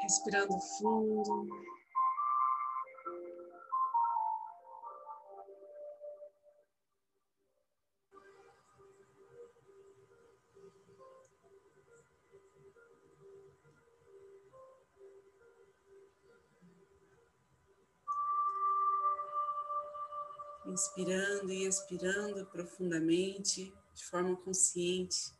Respirando fundo. inspirando e expirando profundamente, de forma consciente.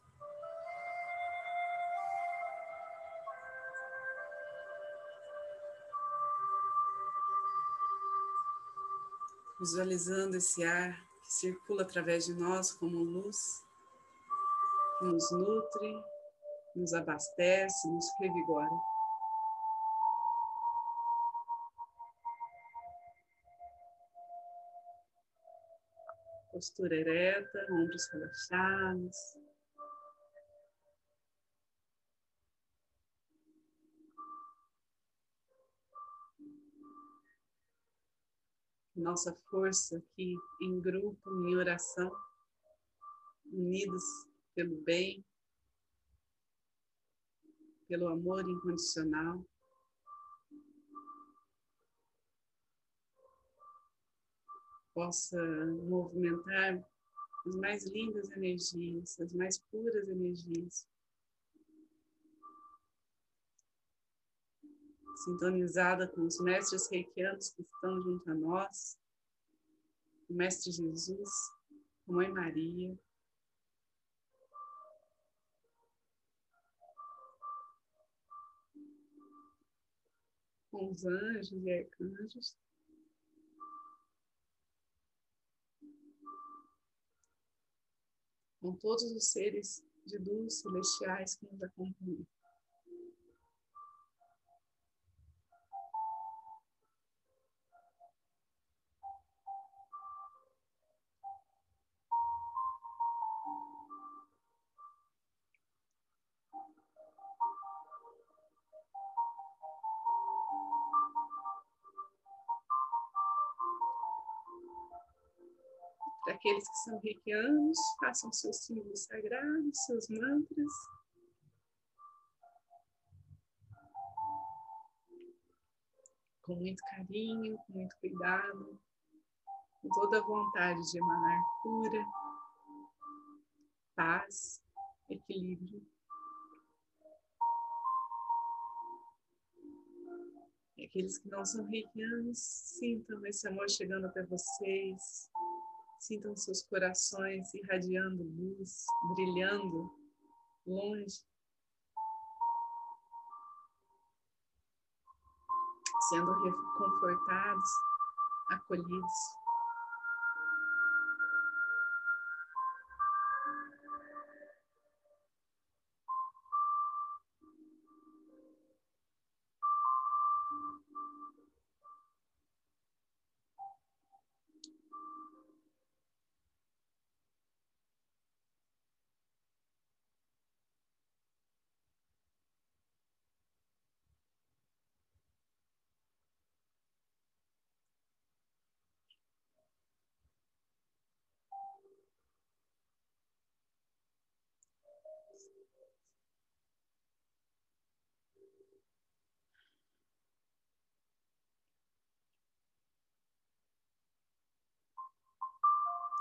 Visualizando esse ar que circula através de nós como luz, que nos nutre, nos abastece, nos revigora. postura ereta, ombros relaxados. Nossa força aqui em grupo, em oração, unidos pelo bem, pelo amor incondicional. possa movimentar as mais lindas energias, as mais puras energias. Sintonizada com os mestres reikianos que estão junto a nós, o Mestre Jesus, a Mãe Maria, com os anjos e arcanjos. com todos os seres de luz celestiais que nos acompanham. Aqueles que são reikianos, façam seus símbolos sagrados, seus mantras. Com muito carinho, com muito cuidado, com toda a vontade de emanar cura, paz, equilíbrio. E aqueles que não são reikianos, sintam esse amor chegando até vocês, Sintam seus corações irradiando luz, brilhando longe, sendo reconfortados, acolhidos.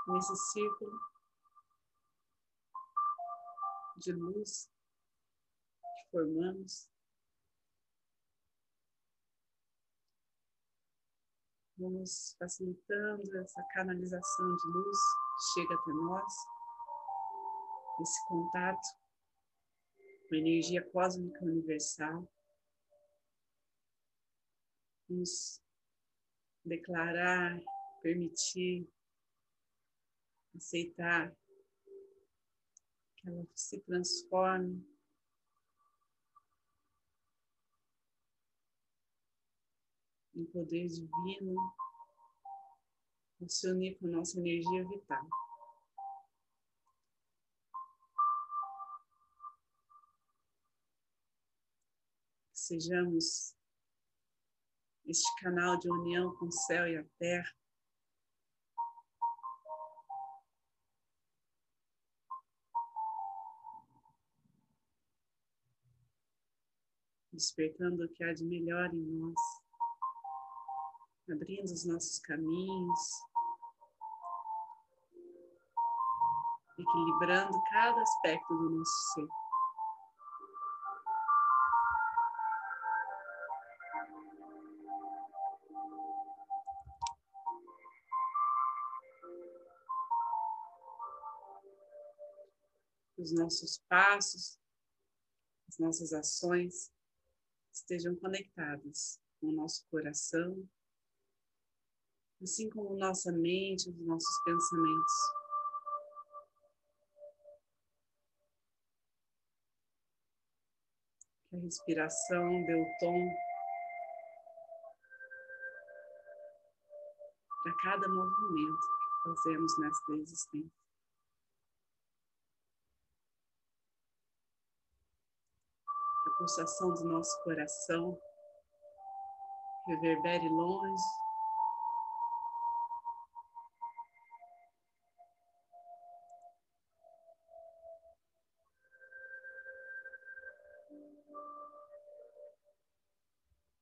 Nesse círculo de luz que formamos. Vamos facilitando essa canalização de luz que chega até nós, esse contato com a energia cósmica universal. Vamos declarar, permitir aceitar que ela se transforme em poder divino, se unir com nossa energia vital. sejamos este canal de união com o céu e a terra, despertando o que há de melhor em nós, abrindo os nossos caminhos, equilibrando cada aspecto do nosso ser. Os nossos passos, as nossas ações estejam conectadas com o nosso coração, assim como nossa mente, os nossos pensamentos. Que a respiração dê o tom para cada movimento que fazemos nesta existência. A pulsação do nosso coração reverbere longe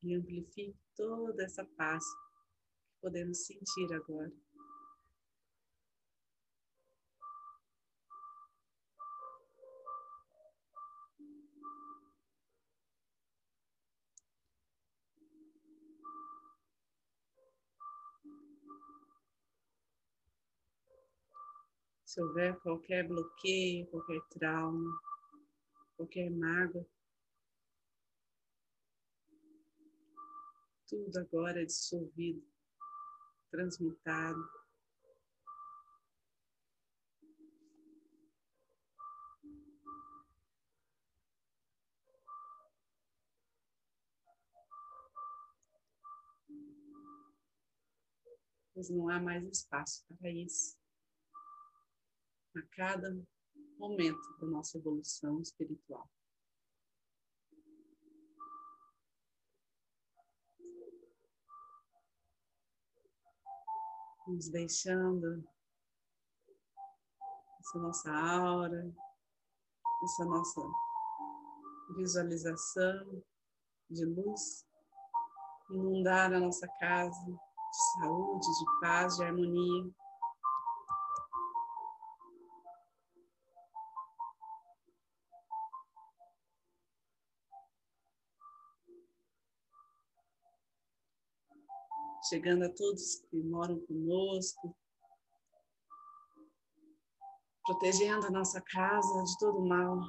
e amplifique toda essa paz que podemos sentir agora. Se houver qualquer bloqueio, qualquer trauma, qualquer mágoa, tudo agora é dissolvido, transmutado. Pois não há mais espaço para isso. A cada momento da nossa evolução espiritual. nos deixando essa nossa aura, essa nossa visualização de luz inundar a nossa casa de saúde, de paz, de harmonia. Chegando a todos que moram conosco, protegendo a nossa casa de todo mal.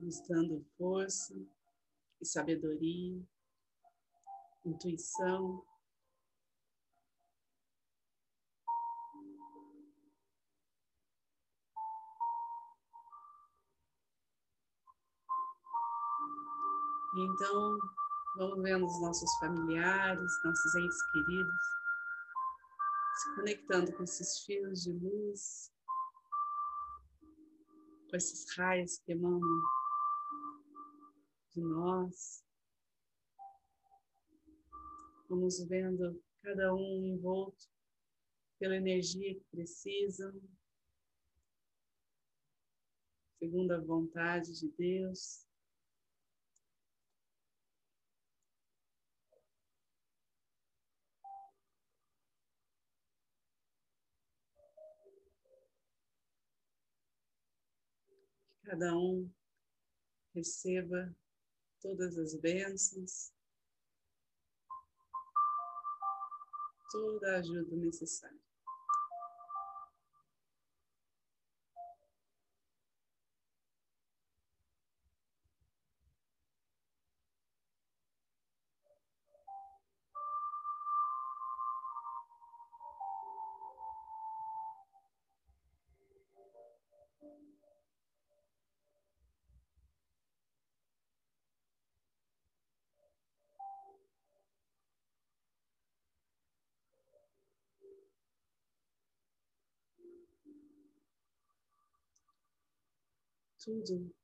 Nos dando força e sabedoria, intuição. Então, vamos vendo os nossos familiares, nossos entes queridos, se conectando com esses fios de luz, com esses raios que emanam de nós. Vamos vendo cada um envolto pela energia que precisam, segundo a vontade de Deus. Cada um receba todas as bênçãos, toda a ajuda necessária. Tudo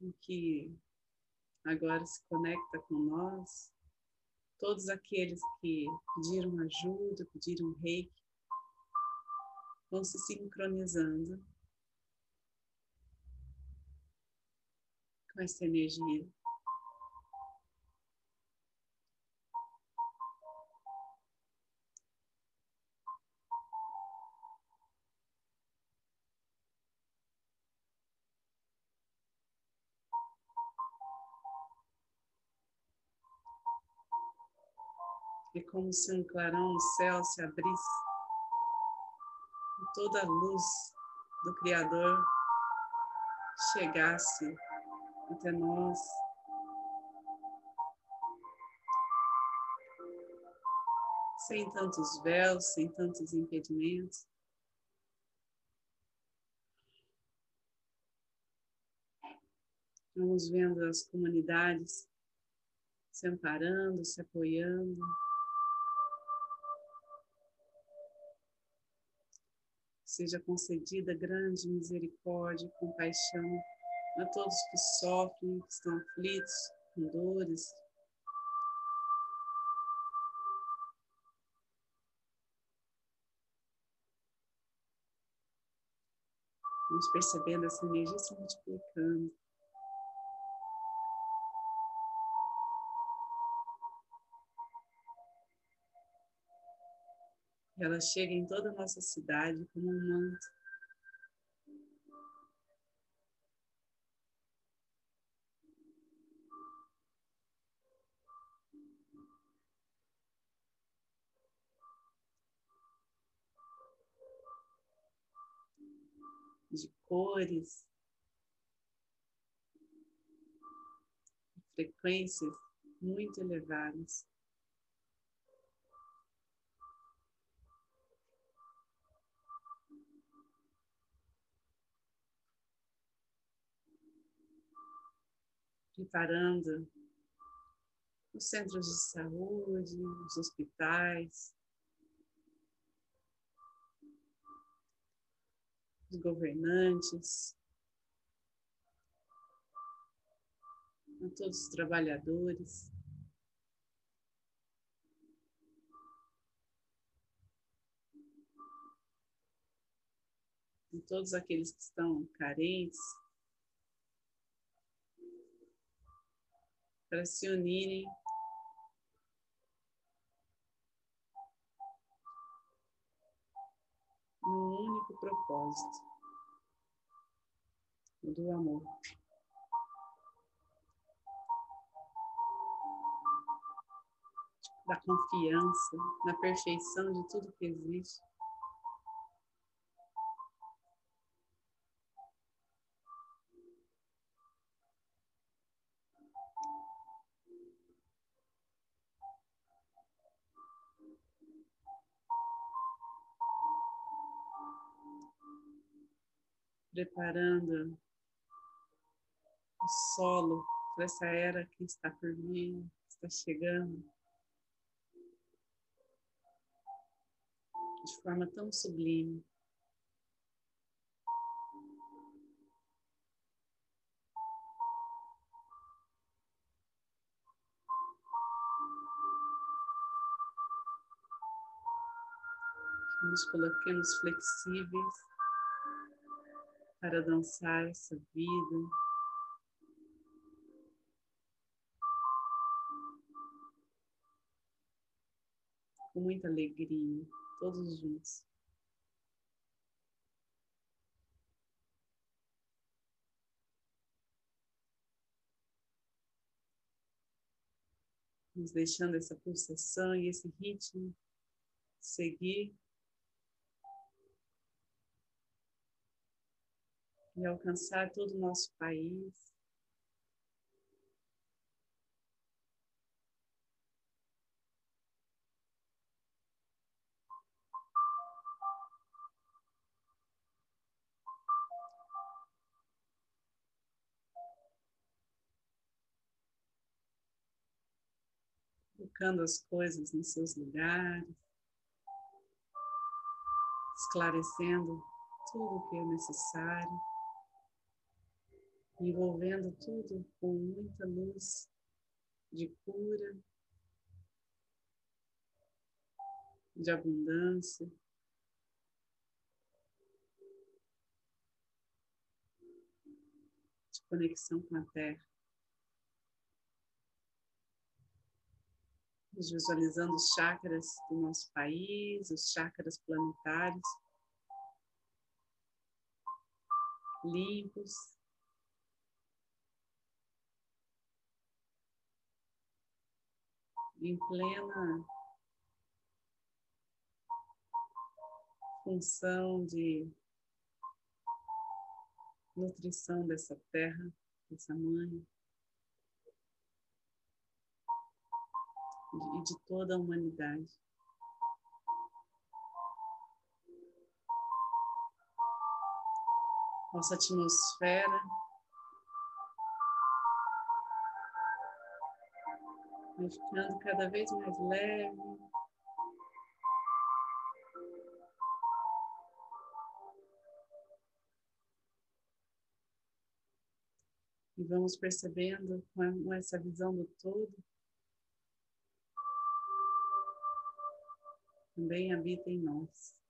o que agora se conecta com nós, todos aqueles que pediram ajuda, pediram reiki, vão se sincronizando com essa energia. Como se um clarão no céu se abrisse e toda a luz do Criador chegasse até nós. Sem tantos véus, sem tantos impedimentos. Vamos vendo as comunidades se amparando, se apoiando. Seja concedida grande misericórdia e compaixão a todos que sofrem, que estão aflitos, com dores. Vamos percebendo essa energia se multiplicando. Ela chega em toda a nossa cidade como um manto. de cores, frequências muito elevadas. Preparando os centros de saúde, os hospitais, os governantes, a todos os trabalhadores. Todos aqueles que estão carentes, para se unirem num único propósito, do amor. Da confiança na perfeição de tudo que existe. Preparando o solo para essa era que está por vir, está chegando. De forma tão sublime. nos coloquemos flexíveis para dançar essa vida. Com muita alegria, todos juntos. Nos deixando essa pulsação e esse ritmo seguir e alcançar todo o nosso país. colocando as coisas nos seus lugares, esclarecendo tudo o que é necessário envolvendo tudo com muita luz de cura, de abundância. de Conexão com a Terra. Visualizando os chakras do nosso país, os chakras planetários, limpos, em plena função de nutrição dessa terra, dessa mãe e de toda a humanidade. Nossa atmosfera vai ficando cada vez mais leve. E vamos percebendo com essa visão do todo. Também habita em nós.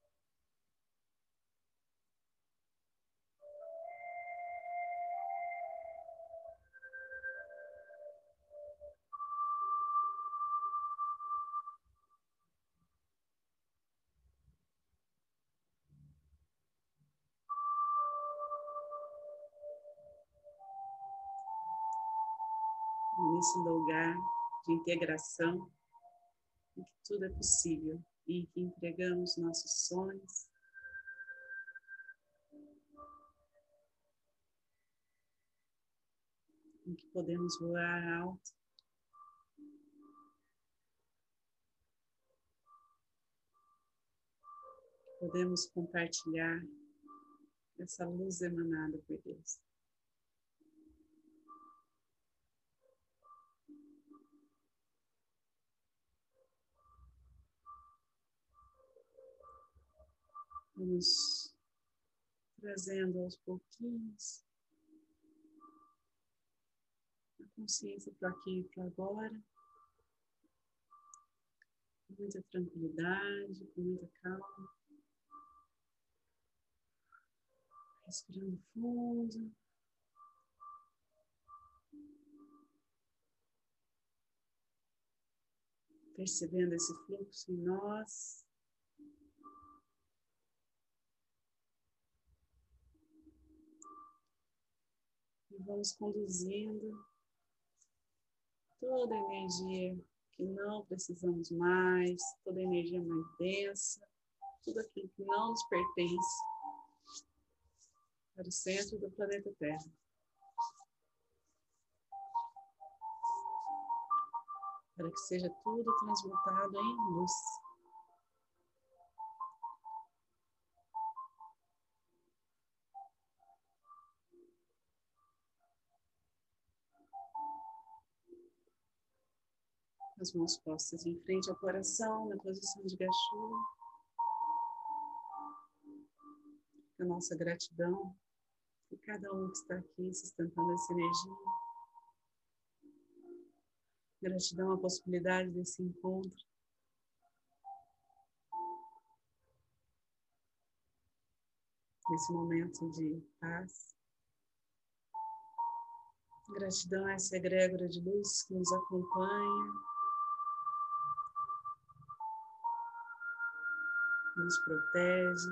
Nesse lugar de integração, em que tudo é possível e em que entregamos nossos sonhos. Em que podemos voar alto. Podemos compartilhar essa luz emanada por Deus. Vamos trazendo aos pouquinhos a consciência para aqui e para agora, com muita tranquilidade, com muita calma. Respirando fundo. Percebendo esse fluxo em nós. E vamos conduzindo toda a energia que não precisamos mais, toda a energia mais densa, tudo aquilo que não nos pertence para o centro do planeta Terra. Para que seja tudo transmutado em luz. As mãos postas em frente ao coração, na posição de gachô. A nossa gratidão por cada um que está aqui sustentando essa energia. Gratidão à possibilidade desse encontro. Nesse momento de paz. Gratidão a essa egrégora de luz que nos acompanha, nos protege,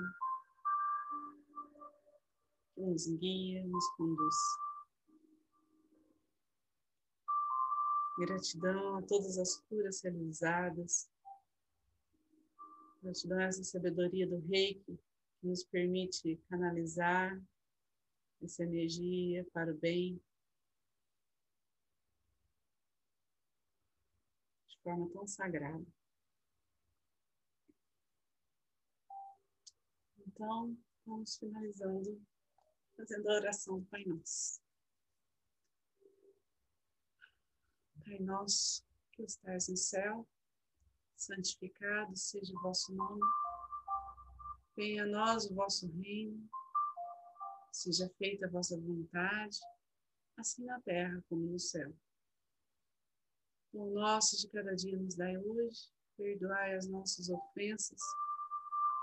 que nos guia, nos conduz. Gratidão a todas as curas realizadas. Gratidão a essa sabedoria do reiki que nos permite canalizar essa energia para o bem. De forma tão sagrada. Então, vamos finalizando, fazendo a oração do Pai Nosso. Pai Nosso, que estás no céu, santificado seja o vosso nome. Venha a nós o vosso reino, seja feita a vossa vontade, assim na terra como no céu. O nosso de cada dia nos dai hoje, perdoai as nossas ofensas,